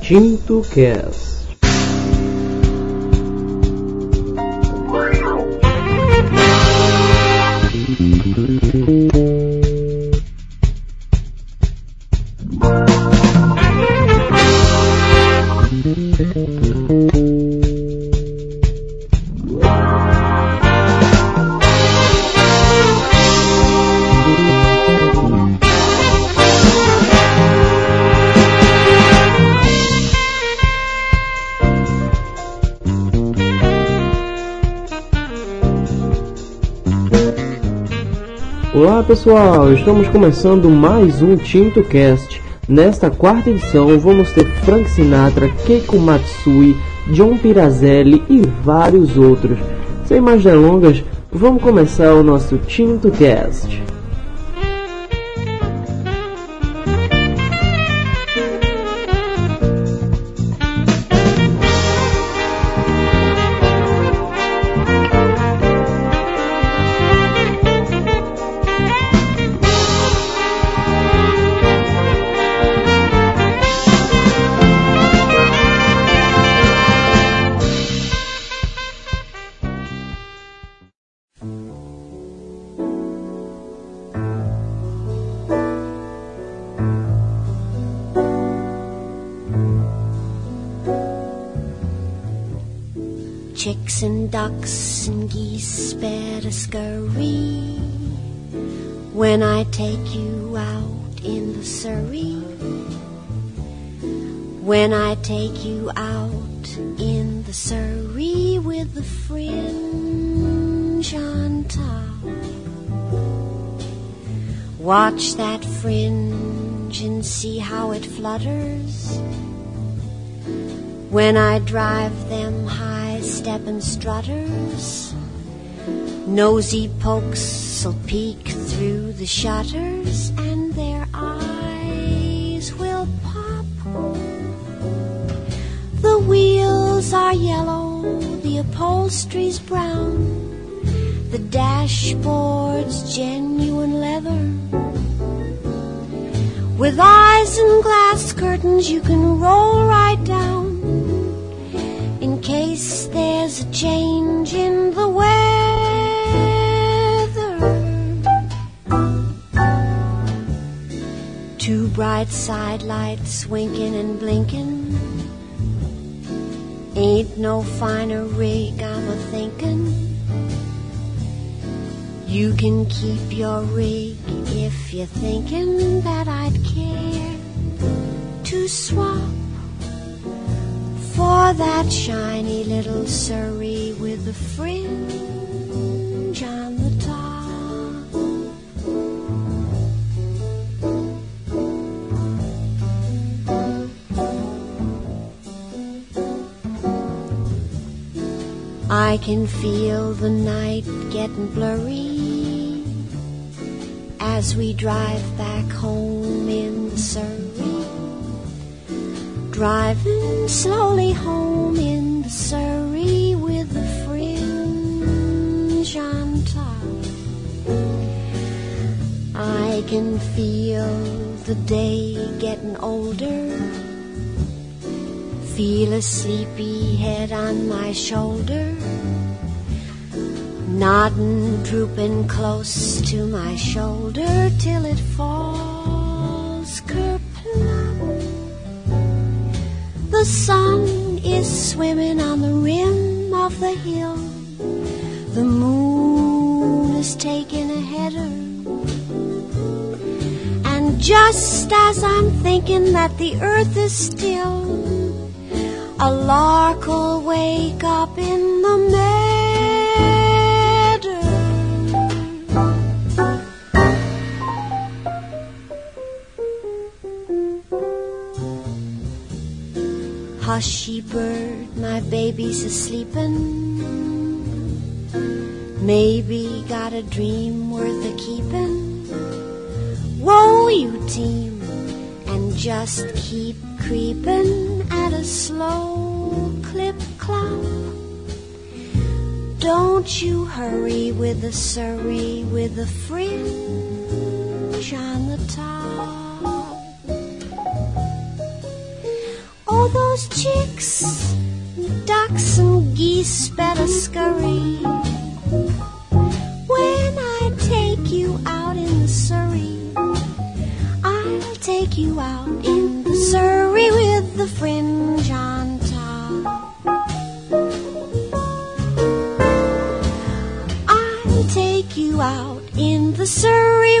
Tinto Cast. Pessoal, estamos começando mais um Tinto Cast. Nesta quarta edição vamos ter Frank Sinatra, Keiko Matsui, John Pirazelli e vários outros. Sem mais delongas, vamos começar o nosso Tinto Cast. You out in the Surrey. When I take you out in the Surrey with the fringe on top. Watch that fringe and see how it flutters when I drive them high steppin' strutters. Nosy pokes'll peek through the shutters and their eyes will pop. The wheels are yellow, the upholstery's brown, the dashboard's genuine leather. With eyes and glass curtains you can roll right down in case there's a change in the weather. Bright side lights winking and blinking. Ain't no finer rig, I'm a thinking. You can keep your rig if you're thinking that I'd care to swap for that shiny little Surrey with the fringe on the I can feel the night getting blurry as we drive back home in Surrey driving slowly home in the Surrey with the fringe on top. I can feel the day getting older. Feel a sleepy head on my shoulder. Nodding, drooping close to my shoulder till it falls kerplop. The sun is swimming on the rim of the hill. The moon is taking a header. And just as I'm thinking that the earth is still, a lark will wake up in the meadow. Hushy bird, my baby's a sleepin'. Maybe got a dream worth a keepin'. Whoa, you team, and just keep creepin' at a slow clip clop. Don't you hurry with a Surrey with a fringe on the top. Oh, those chicks, ducks and geese better scurry. When I take you out in the Surrey, I'll take you out in the Surrey with the fringe on top. I'll take you out in the Surrey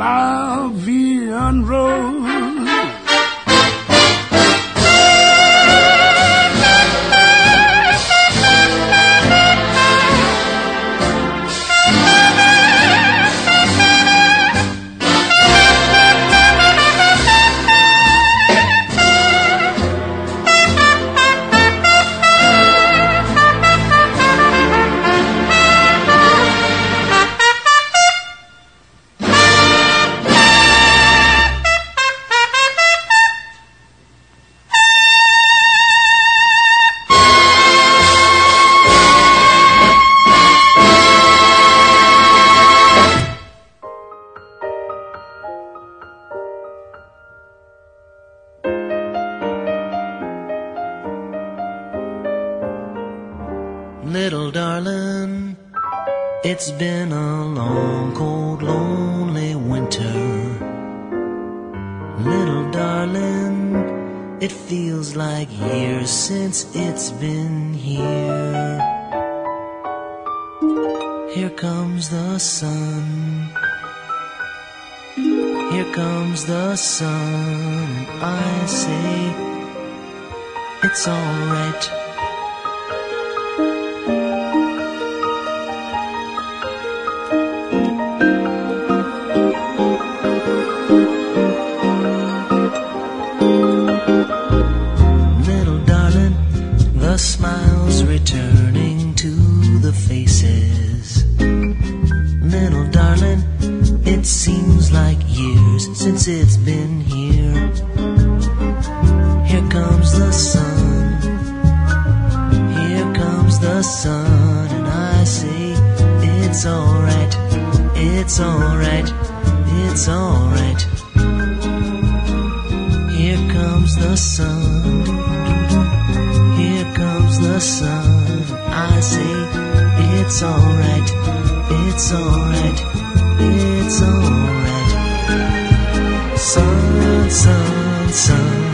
La Vie it's. It's alright. It's alright. Here comes the sun. Here comes the sun. I say it's alright. It's alright. It's alright. Sun, sun, sun,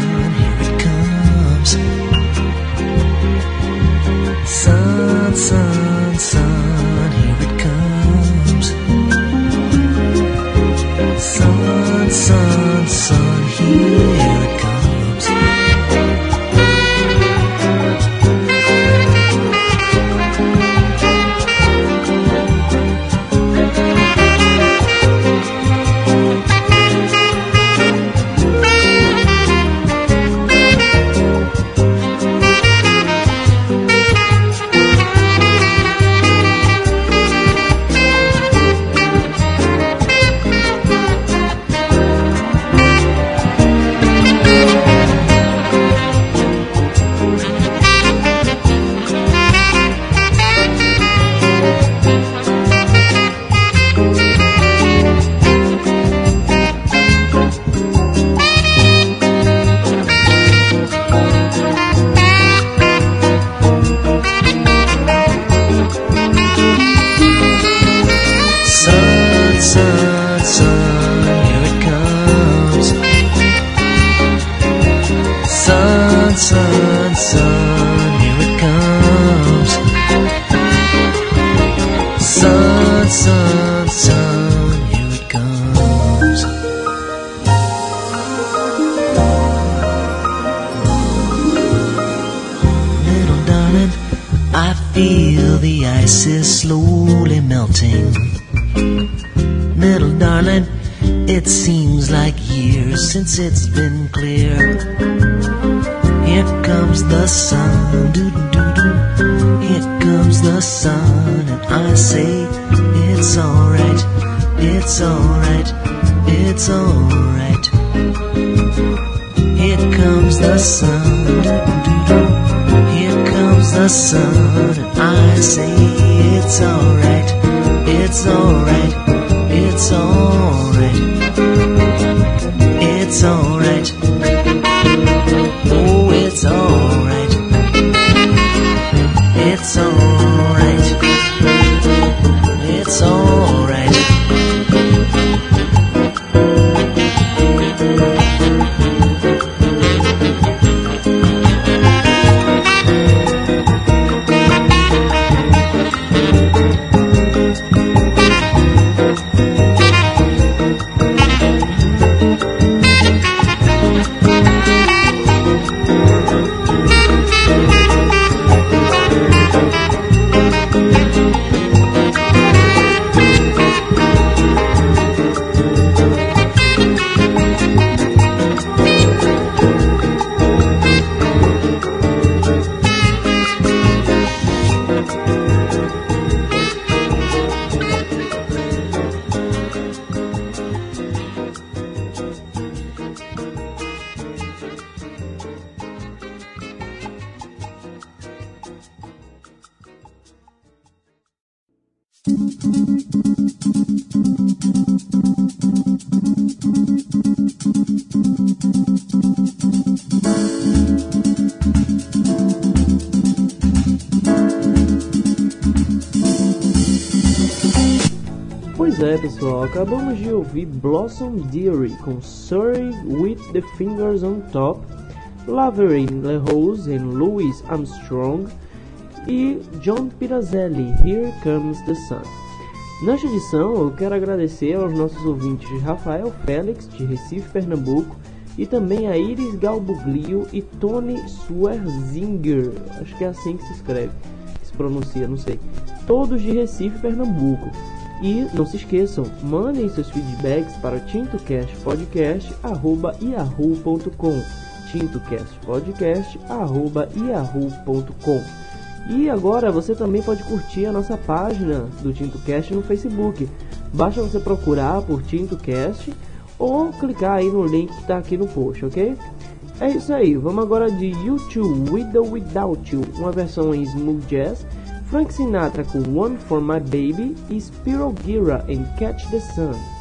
pessoal, acabamos de ouvir Blossom Dearie com Sorry with the Fingers on Top, Laverne LeRose and Louis Armstrong e John Pirazzelli, Here Comes the Sun. Nesta edição, eu quero agradecer aos nossos ouvintes Rafael Félix, de Recife, Pernambuco, e também a Iris Galbuglio e Tony Swerzinger, acho que é assim que se escreve, que se pronuncia, não sei, todos de Recife, Pernambuco. E não se esqueçam, mandem seus feedbacks para tintocastpodcast.yahoo.com tintocastpodcast.yahoo.com E agora você também pode curtir a nossa página do TintoCast no Facebook. Basta você procurar por TintoCast ou clicar aí no link que está aqui no post, ok? É isso aí, vamos agora de YouTube With or Without You, uma versão em smooth jazz, Frank Sinatra com One for My Baby e Spiro Gira em Catch the Sun.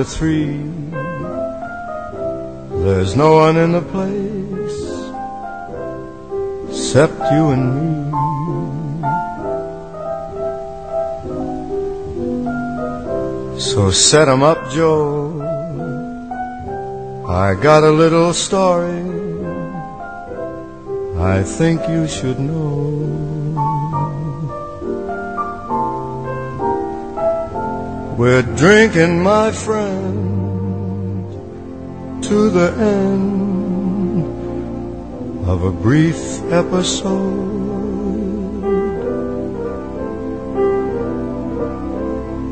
To three. There's no one in the place except you and me. So set 'em up, Joe. I got a little story I think you should know. We're drinking, my friend, to the end of a brief episode.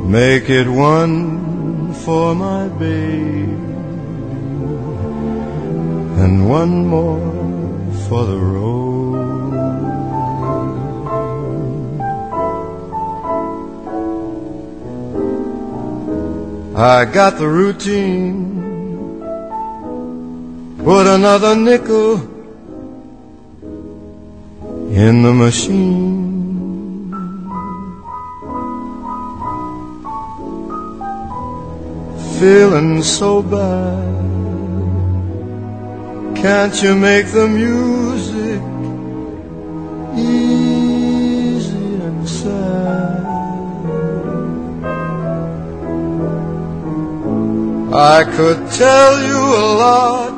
Make it one for my baby, and one more for the road. I got the routine, put another nickel in the machine. Feeling so bad, can't you make the music I could tell you a lot,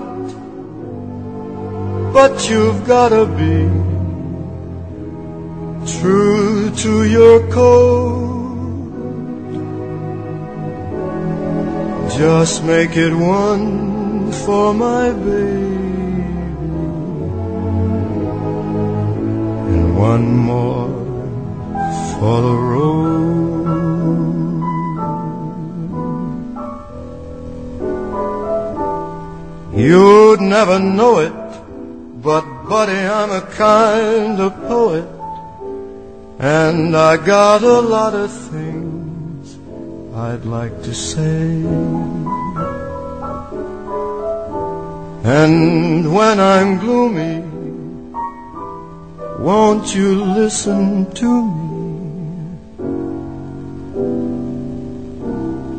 but you've gotta be true to your code. Just make it one for my baby and one more for the road. You'd never know it, but buddy, I'm a kind of poet, and I got a lot of things I'd like to say. And when I'm gloomy, won't you listen to me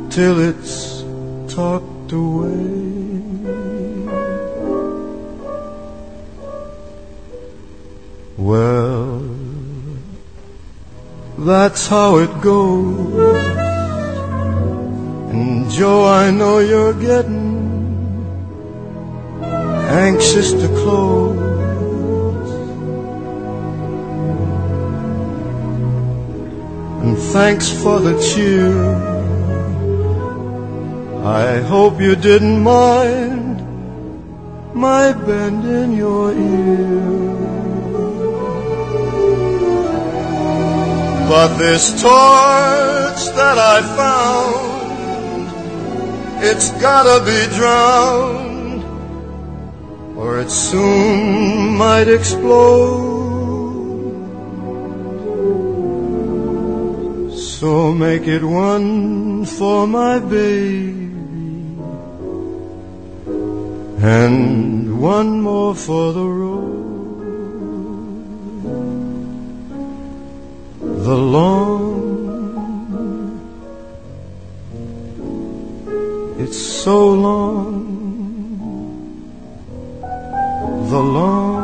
till it's talked away? Well, that's how it goes. And Joe, I know you're getting anxious to close. And thanks for the cheer. I hope you didn't mind my bending your ear. But this torch that I found, it's gotta be drowned, or it soon might explode. So make it one for my baby, and one more for the road. Long it's so long. The long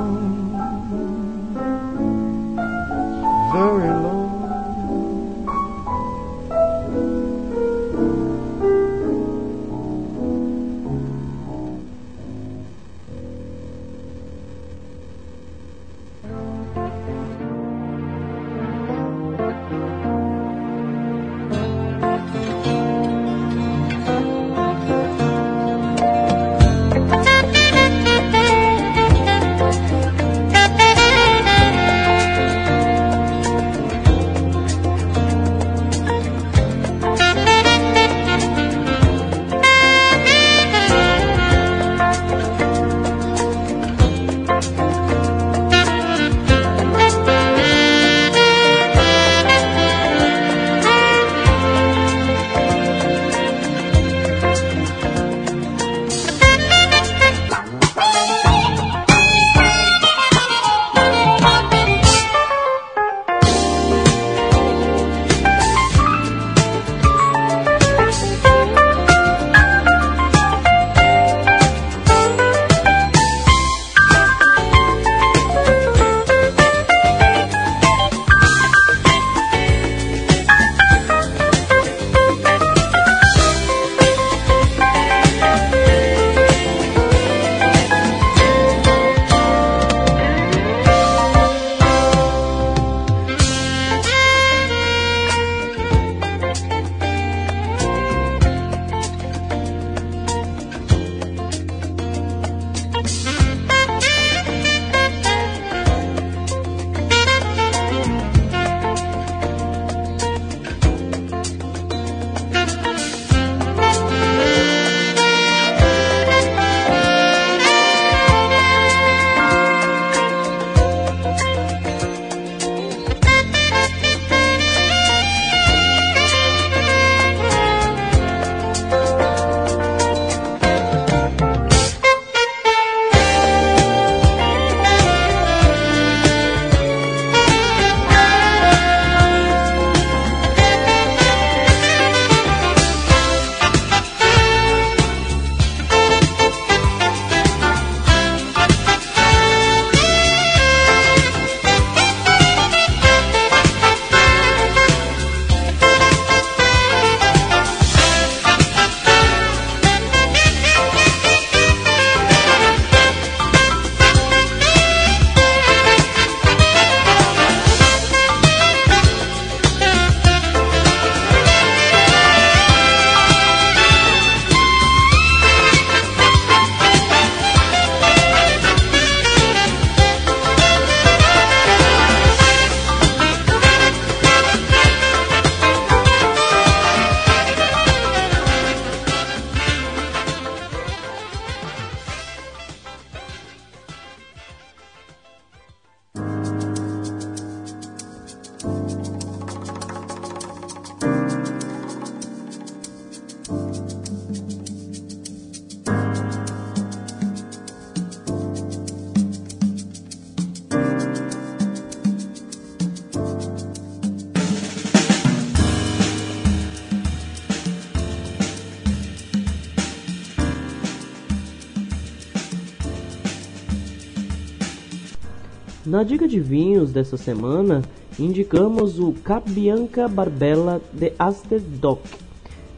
Na dica de vinhos dessa semana, indicamos o Cabianca Barbella de Asterdock.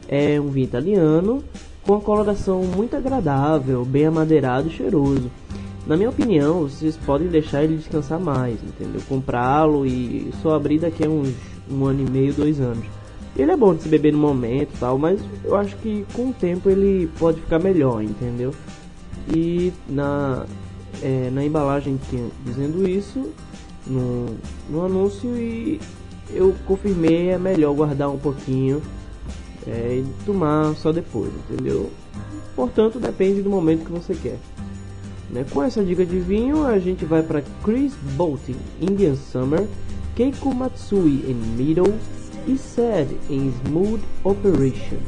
É um vinho italiano com uma coloração muito agradável, bem amadeirado e cheiroso. Na minha opinião, vocês podem deixar ele descansar mais, entendeu? Comprá-lo e só abrir daqui a uns um ano e meio, dois anos. Ele é bom de se beber no momento tal, mas eu acho que com o tempo ele pode ficar melhor, entendeu? E na, é, na embalagem dizendo isso no, no anúncio e eu confirmei é melhor guardar um pouquinho é, e tomar só depois, entendeu? Portanto, depende do momento que você quer. Né? Com essa dica de vinho, a gente vai para Chris Bolton, Indian Summer, Keiko Matsui em Middle e Sad em Smooth Operation.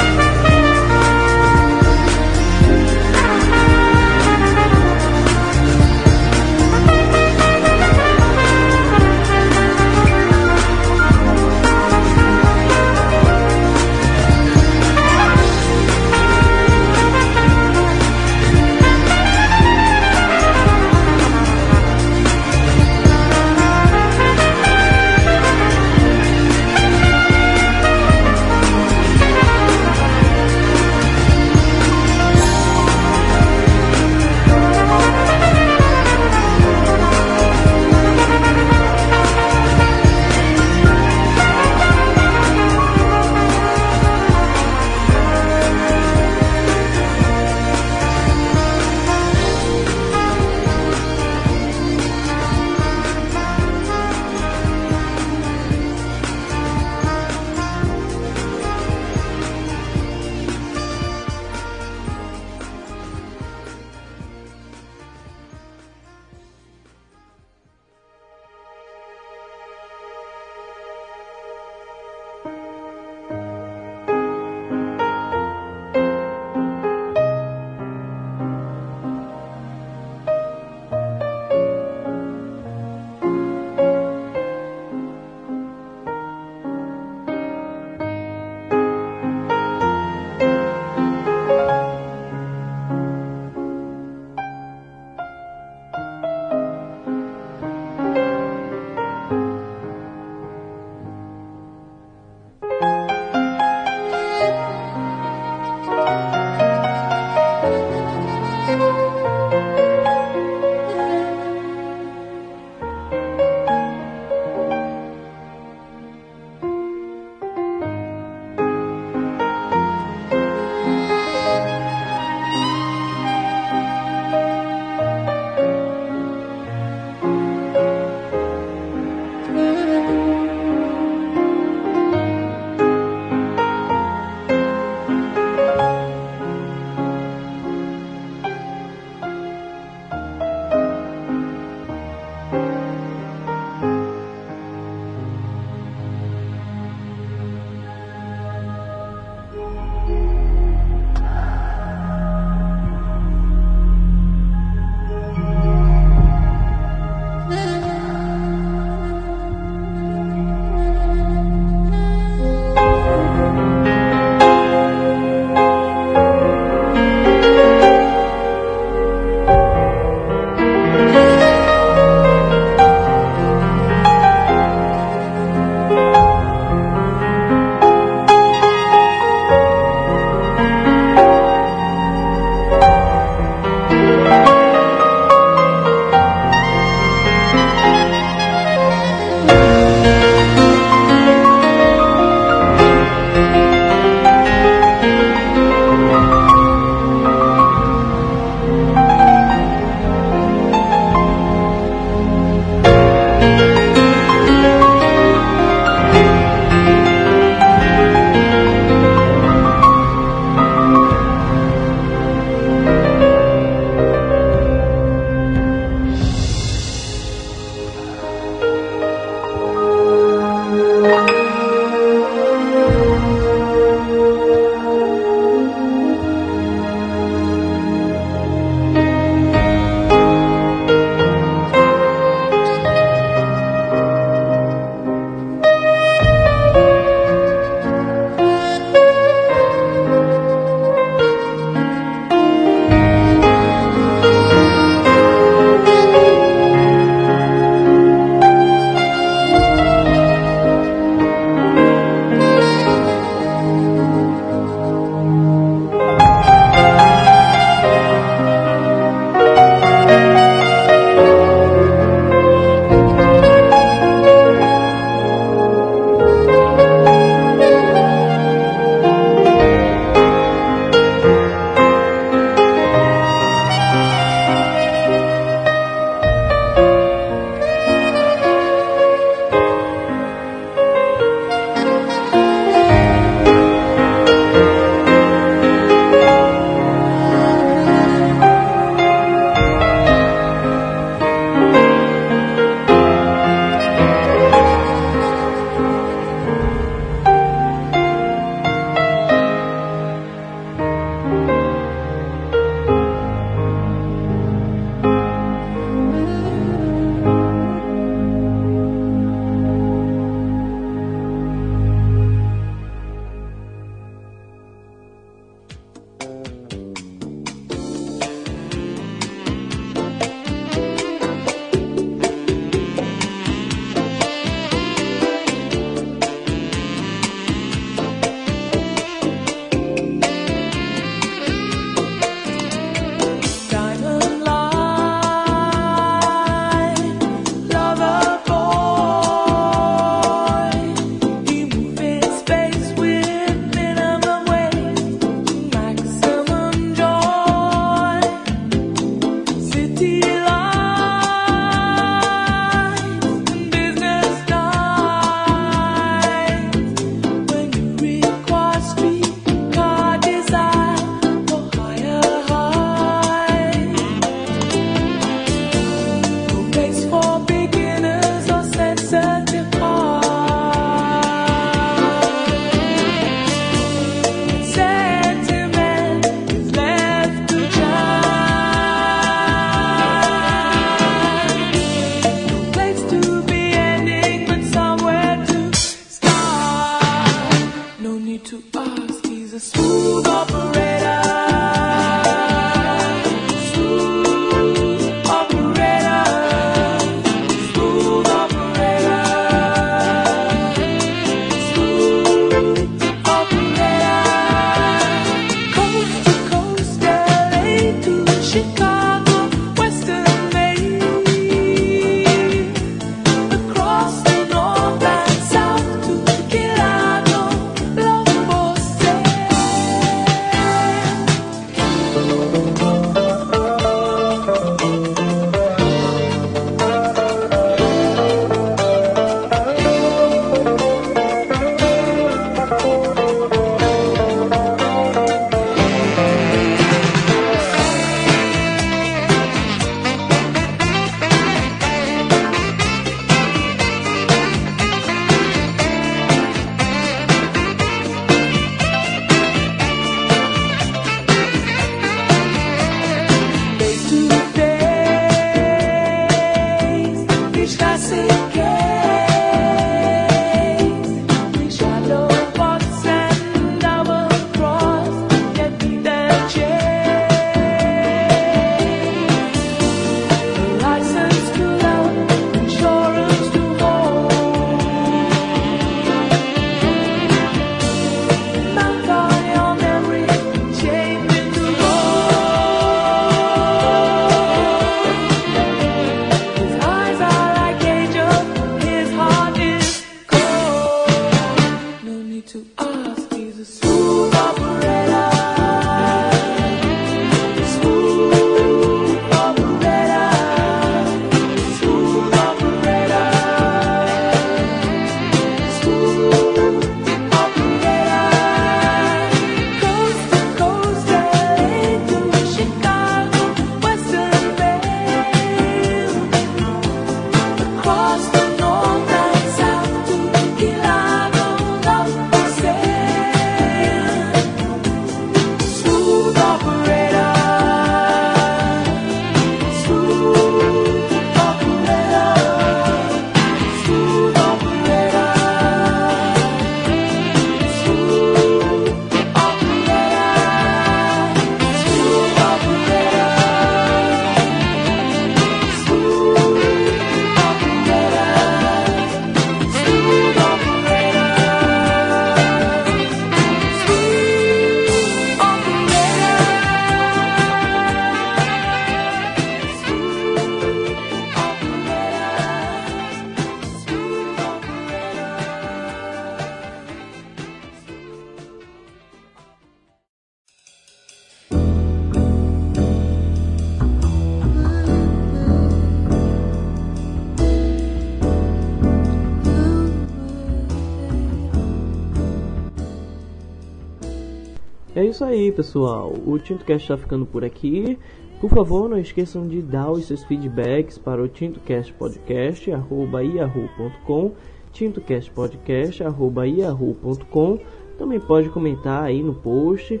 Aí, pessoal. O TintoCast está ficando por aqui. Por favor, não esqueçam de dar os seus feedbacks para o tintocastpodcast.yahoo.com tintocastpodcast.yahoo.com Também pode comentar aí no post.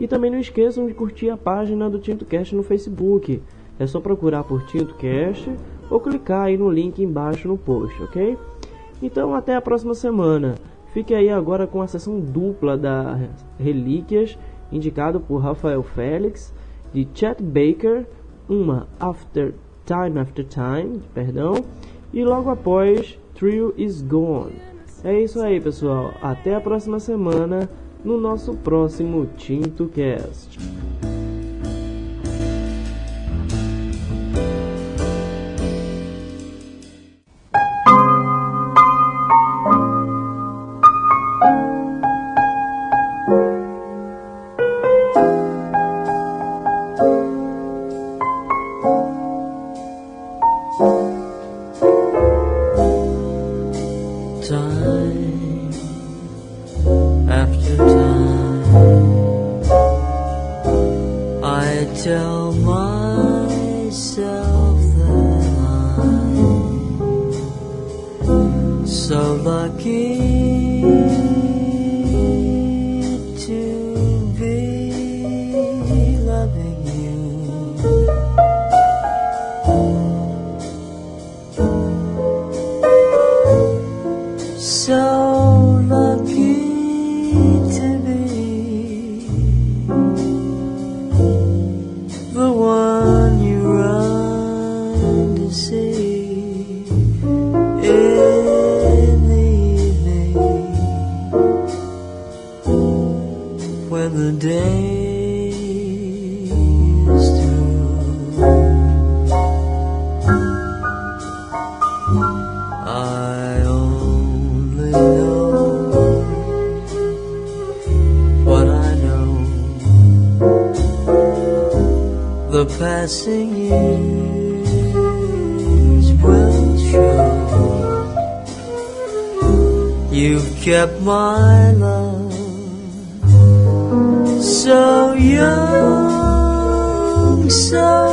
E também não esqueçam de curtir a página do TintoCast no Facebook. É só procurar por TintoCast ou clicar aí no link embaixo no post, ok? Então até a próxima semana. Fique aí agora com a sessão dupla da Relíquias, indicado por Rafael Félix de Chet Baker, uma After Time After Time, perdão, e logo após Thrill Is Gone. É isso aí, pessoal. Até a próxima semana no nosso próximo Tinto Cast. the passing years will show. You've kept my love. sao yêu sao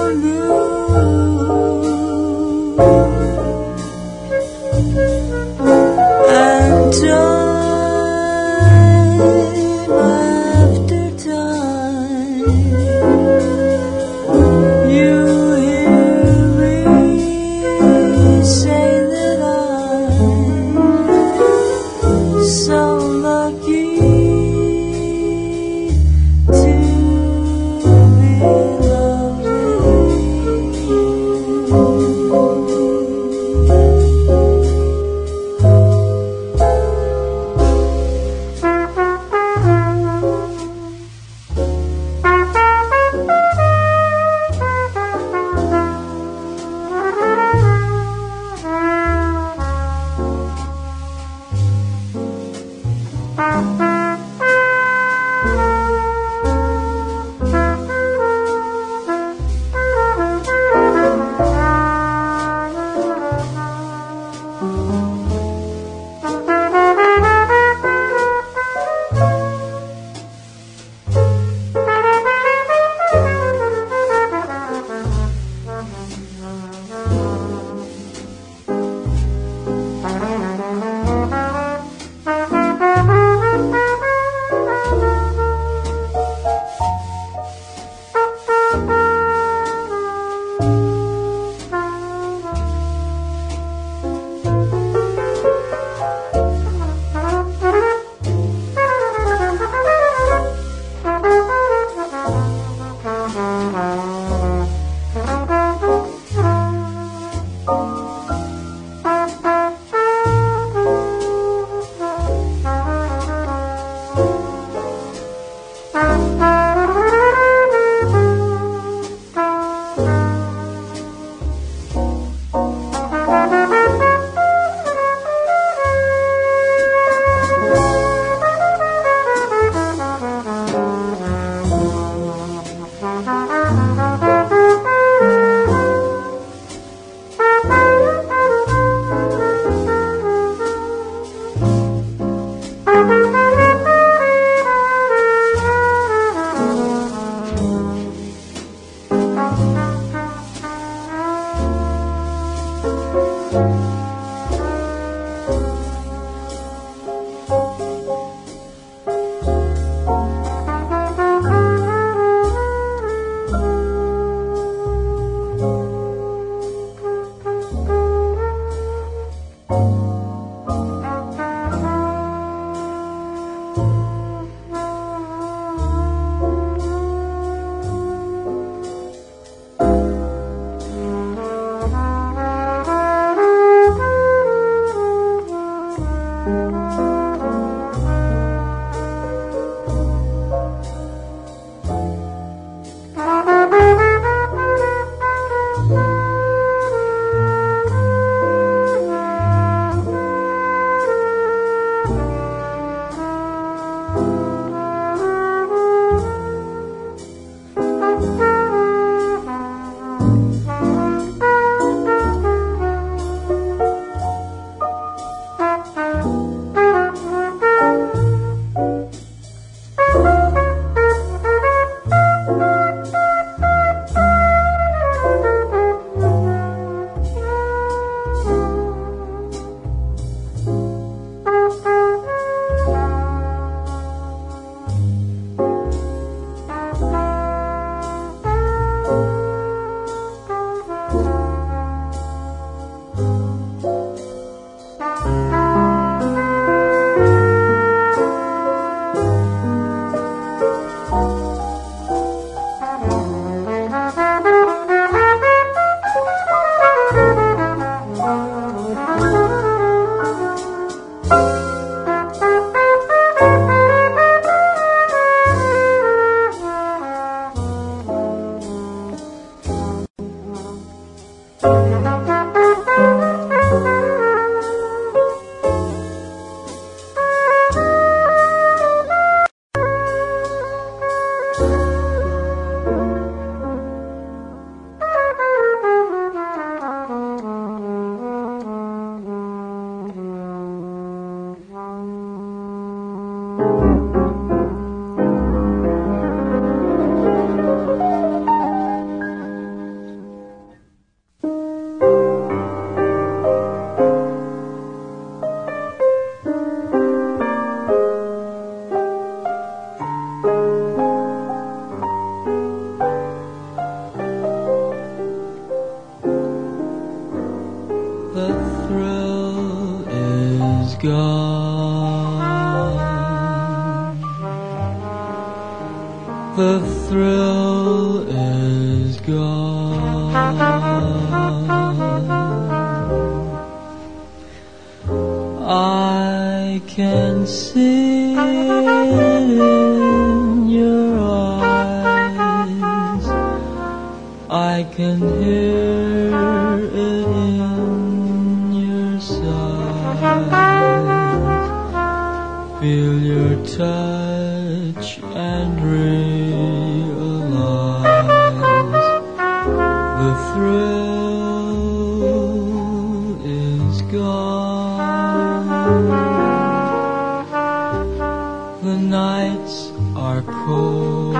nights are cold.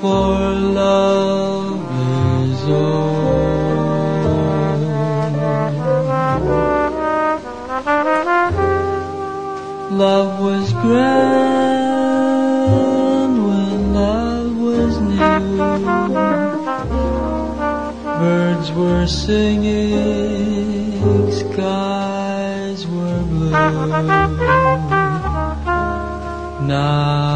For love is old. Love was grand when love was new. Birds were singing. Now.